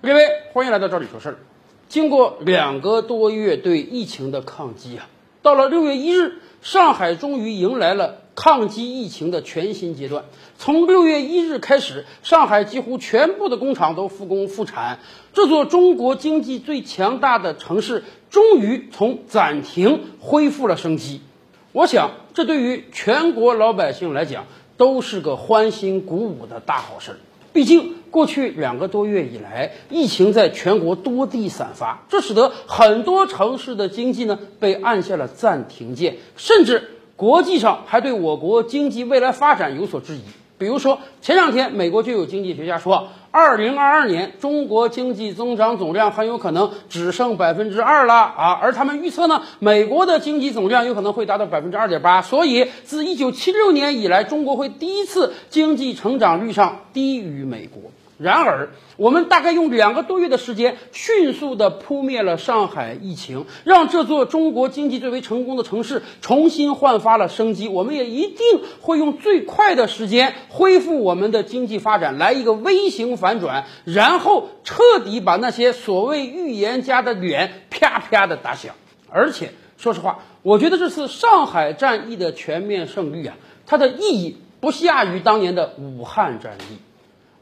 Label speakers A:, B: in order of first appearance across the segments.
A: 各位，欢迎来到这里说事儿。经过两个多月对疫情的抗击啊，到了六月一日，上海终于迎来了抗击疫情的全新阶段。从六月一日开始，上海几乎全部的工厂都复工复产，这座中国经济最强大的城市终于从暂停恢复了生机。我想，这对于全国老百姓来讲都是个欢欣鼓舞的大好事儿。毕竟，过去两个多月以来，疫情在全国多地散发，这使得很多城市的经济呢被按下了暂停键，甚至国际上还对我国经济未来发展有所质疑。比如说，前两天美国就有经济学家说，二零二二年中国经济增长总量很有可能只剩百分之二了啊！而他们预测呢，美国的经济总量有可能会达到百分之二点八。所以，自一九七六年以来，中国会第一次经济成长率上低于美国。然而，我们大概用两个多月的时间，迅速地扑灭了上海疫情，让这座中国经济最为成功的城市重新焕发了生机。我们也一定会用最快的时间恢复我们的经济发展，来一个 V 型反转，然后彻底把那些所谓预言家的脸啪啪地打响。而且，说实话，我觉得这次上海战役的全面胜利啊，它的意义不下于当年的武汉战役。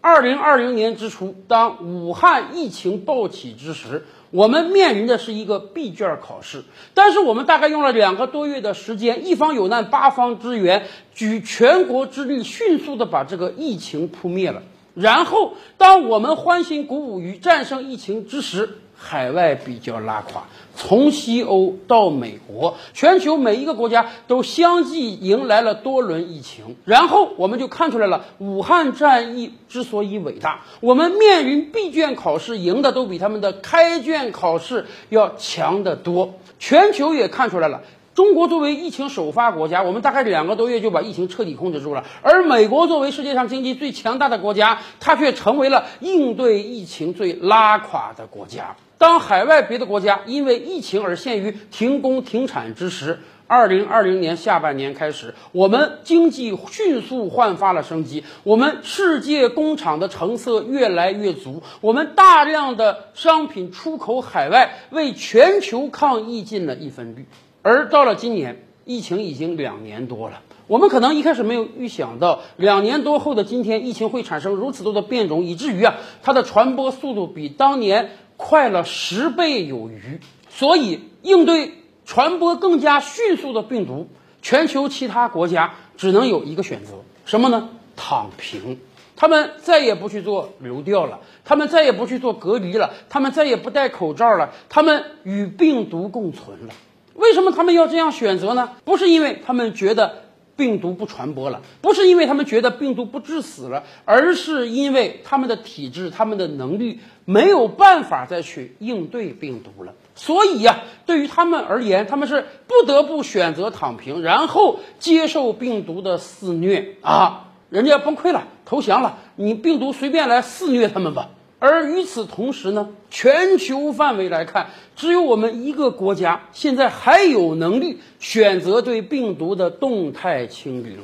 A: 二零二零年之初，当武汉疫情暴起之时，我们面临的是一个闭卷考试。但是我们大概用了两个多月的时间，一方有难，八方支援，举全国之力，迅速的把这个疫情扑灭了。然后，当我们欢欣鼓舞于战胜疫情之时，海外比较拉垮，从西欧到美国，全球每一个国家都相继迎来了多轮疫情。然后我们就看出来了，武汉战役之所以伟大，我们面临闭卷考试，赢的都比他们的开卷考试要强得多。全球也看出来了。中国作为疫情首发国家，我们大概两个多月就把疫情彻底控制住了。而美国作为世界上经济最强大的国家，它却成为了应对疫情最拉垮的国家。当海外别的国家因为疫情而陷于停工停产之时，二零二零年下半年开始，我们经济迅速焕发了生机，我们世界工厂的成色越来越足，我们大量的商品出口海外，为全球抗疫尽了一份力。而到了今年，疫情已经两年多了。我们可能一开始没有预想到，两年多后的今天，疫情会产生如此多的变种，以至于啊，它的传播速度比当年快了十倍有余。所以，应对传播更加迅速的病毒，全球其他国家只能有一个选择，什么呢？躺平。他们再也不去做流调了，他们再也不去做隔离了，他们再也不戴口罩了，他们与病毒共存了。为什么他们要这样选择呢？不是因为他们觉得病毒不传播了，不是因为他们觉得病毒不致死了，而是因为他们的体质、他们的能力没有办法再去应对病毒了。所以呀，对于他们而言，他们是不得不选择躺平，然后接受病毒的肆虐啊！人家崩溃了，投降了，你病毒随便来肆虐他们吧。而与此同时呢，全球范围来看，只有我们一个国家现在还有能力选择对病毒的动态清零。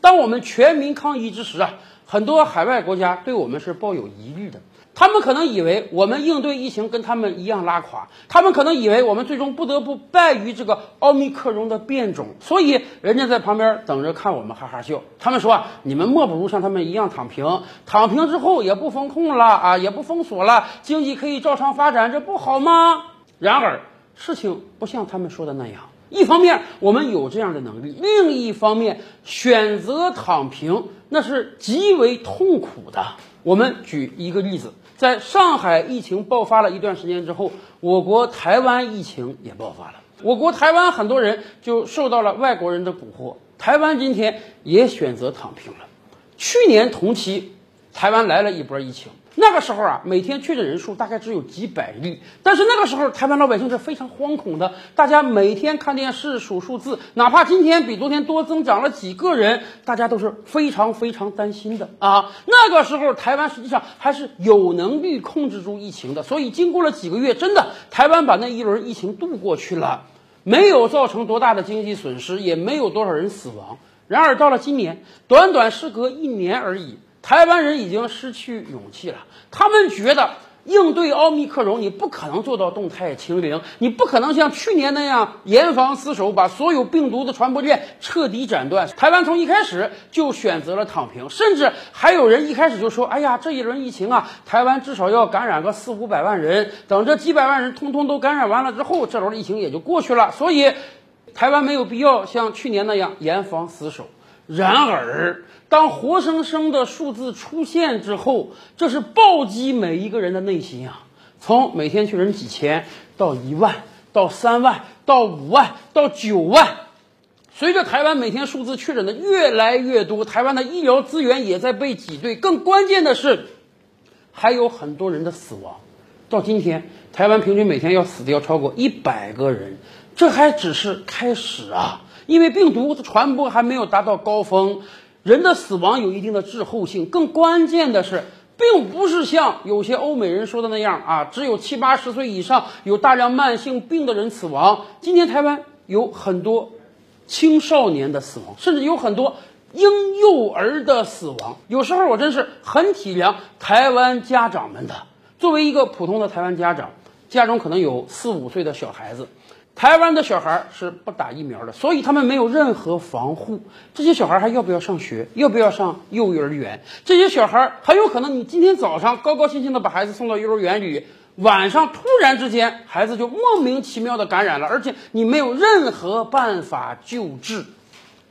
A: 当我们全民抗疫之时啊，很多海外国家对我们是抱有疑虑的。他们可能以为我们应对疫情跟他们一样拉垮，他们可能以为我们最终不得不败于这个奥密克戎的变种，所以人家在旁边等着看我们哈哈笑。他们说啊，你们莫不如像他们一样躺平，躺平之后也不封控了啊，也不封锁了，经济可以照常发展，这不好吗？然而事情不像他们说的那样，一方面我们有这样的能力，另一方面选择躺平那是极为痛苦的。我们举一个例子。在上海疫情爆发了一段时间之后，我国台湾疫情也爆发了。我国台湾很多人就受到了外国人的蛊惑，台湾今天也选择躺平了。去年同期，台湾来了一波疫情。那个时候啊，每天确诊人数大概只有几百例，但是那个时候台湾老百姓是非常惶恐的，大家每天看电视数数字，哪怕今天比昨天多增长了几个人，大家都是非常非常担心的啊。那个时候台湾实际上还是有能力控制住疫情的，所以经过了几个月，真的台湾把那一轮疫情度过去了，没有造成多大的经济损失，也没有多少人死亡。然而到了今年，短短时隔一年而已。台湾人已经失去勇气了，他们觉得应对奥密克戎，你不可能做到动态清零，你不可能像去年那样严防死守，把所有病毒的传播链彻底斩断。台湾从一开始就选择了躺平，甚至还有人一开始就说：“哎呀，这一轮疫情啊，台湾至少要感染个四五百万人，等这几百万人通通都感染完了之后，这轮疫情也就过去了。”所以，台湾没有必要像去年那样严防死守。然而，当活生生的数字出现之后，这是暴击每一个人的内心啊！从每天确诊几千到一万，到三万，到五万，到九万。随着台湾每天数字确诊的越来越多，台湾的医疗资源也在被挤兑。更关键的是，还有很多人的死亡。到今天，台湾平均每天要死掉超过一百个人，这还只是开始啊！因为病毒的传播还没有达到高峰，人的死亡有一定的滞后性。更关键的是，并不是像有些欧美人说的那样啊，只有七八十岁以上有大量慢性病的人死亡。今天台湾有很多青少年的死亡，甚至有很多婴幼儿的死亡。有时候我真是很体谅台湾家长们的。作为一个普通的台湾家长，家中可能有四五岁的小孩子。台湾的小孩是不打疫苗的，所以他们没有任何防护。这些小孩还要不要上学？要不要上幼儿园？这些小孩很有可能，你今天早上高高兴兴的把孩子送到幼儿园里，晚上突然之间孩子就莫名其妙的感染了，而且你没有任何办法救治。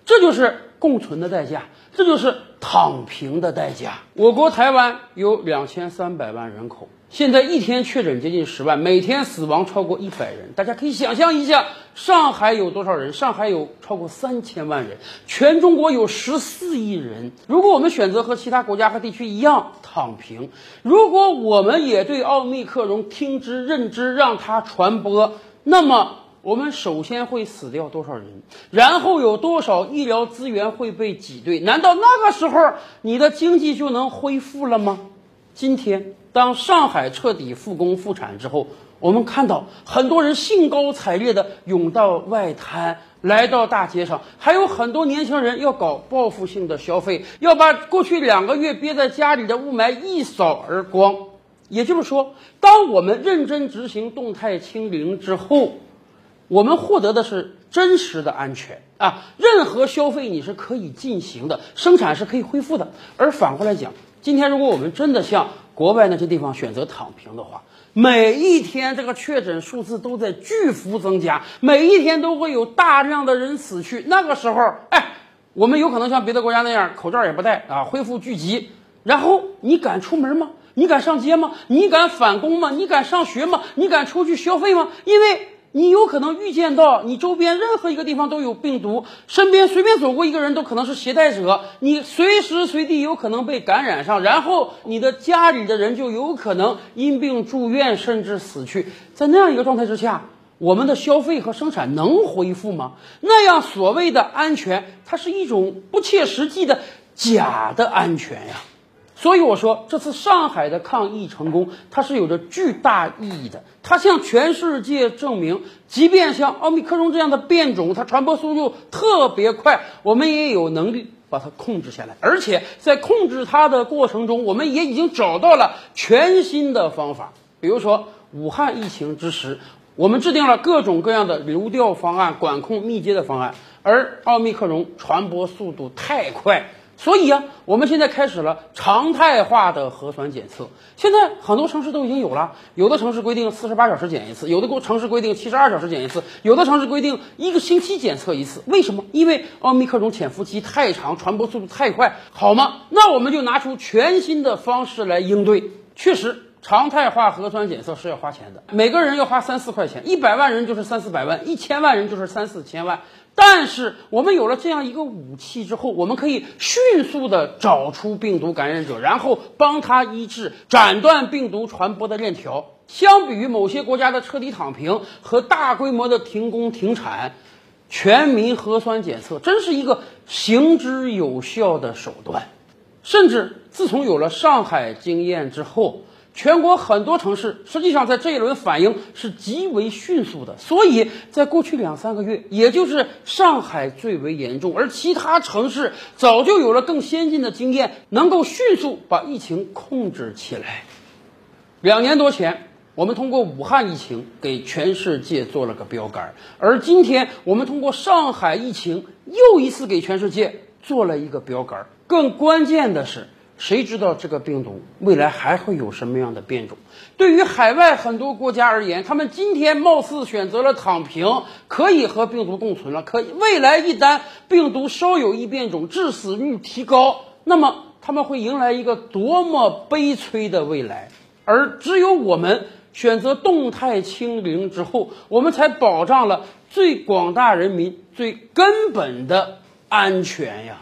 A: 这就是共存的代价，这就是躺平的代价。我国台湾有两千三百万人口。现在一天确诊接近十万，每天死亡超过一百人。大家可以想象一下，上海有多少人？上海有超过三千万人，全中国有十四亿人。如果我们选择和其他国家和地区一样躺平，如果我们也对奥密克戎听之任之，让它传播，那么我们首先会死掉多少人？然后有多少医疗资源会被挤兑？难道那个时候你的经济就能恢复了吗？今天。当上海彻底复工复产之后，我们看到很多人兴高采烈地涌到外滩，来到大街上，还有很多年轻人要搞报复性的消费，要把过去两个月憋在家里的雾霾一扫而光。也就是说，当我们认真执行动态清零之后，我们获得的是真实的安全啊！任何消费你是可以进行的，生产是可以恢复的。而反过来讲，今天如果我们真的像国外那些地方选择躺平的话，每一天这个确诊数字都在巨幅增加，每一天都会有大量的人死去。那个时候，哎，我们有可能像别的国家那样，口罩也不戴啊，恢复聚集。然后你敢出门吗？你敢上街吗？你敢返工吗？你敢上学吗？你敢出去消费吗？因为。你有可能预见到，你周边任何一个地方都有病毒，身边随便走过一个人都可能是携带者，你随时随地有可能被感染上，然后你的家里的人就有可能因病住院，甚至死去。在那样一个状态之下，我们的消费和生产能恢复吗？那样所谓的安全，它是一种不切实际的假的安全呀。所以我说，这次上海的抗疫成功，它是有着巨大意义的。它向全世界证明，即便像奥密克戎这样的变种，它传播速度特别快，我们也有能力把它控制下来。而且在控制它的过程中，我们也已经找到了全新的方法。比如说，武汉疫情之时，我们制定了各种各样的流调方案、管控密接的方案，而奥密克戎传播速度太快。所以啊，我们现在开始了常态化的核酸检测。现在很多城市都已经有了，有的城市规定四十八小时检一次，有的城市规定七十二小时检一次，有的城市规定一个星期检测一次。为什么？因为奥密克戎潜伏期太长，传播速度太快，好吗？那我们就拿出全新的方式来应对。确实，常态化核酸检测是要花钱的，每个人要花三四块钱，一百万人就是三四百万，一千万人就是三四千万。但是我们有了这样一个武器之后，我们可以迅速的找出病毒感染者，然后帮他医治，斩断病毒传播的链条。相比于某些国家的彻底躺平和大规模的停工停产，全民核酸检测真是一个行之有效的手段。甚至自从有了上海经验之后。全国很多城市实际上在这一轮反应是极为迅速的，所以在过去两三个月，也就是上海最为严重，而其他城市早就有了更先进的经验，能够迅速把疫情控制起来。两年多前，我们通过武汉疫情给全世界做了个标杆，而今天我们通过上海疫情又一次给全世界做了一个标杆。更关键的是，谁知道这个病毒未来还会有什么样的变种？对于海外很多国家而言，他们今天貌似选择了躺平，可以和病毒共存了。可未来一旦病毒稍有异变种，致死率提高，那么他们会迎来一个多么悲催的未来？而只有我们选择动态清零之后，我们才保障了最广大人民最根本的安全呀。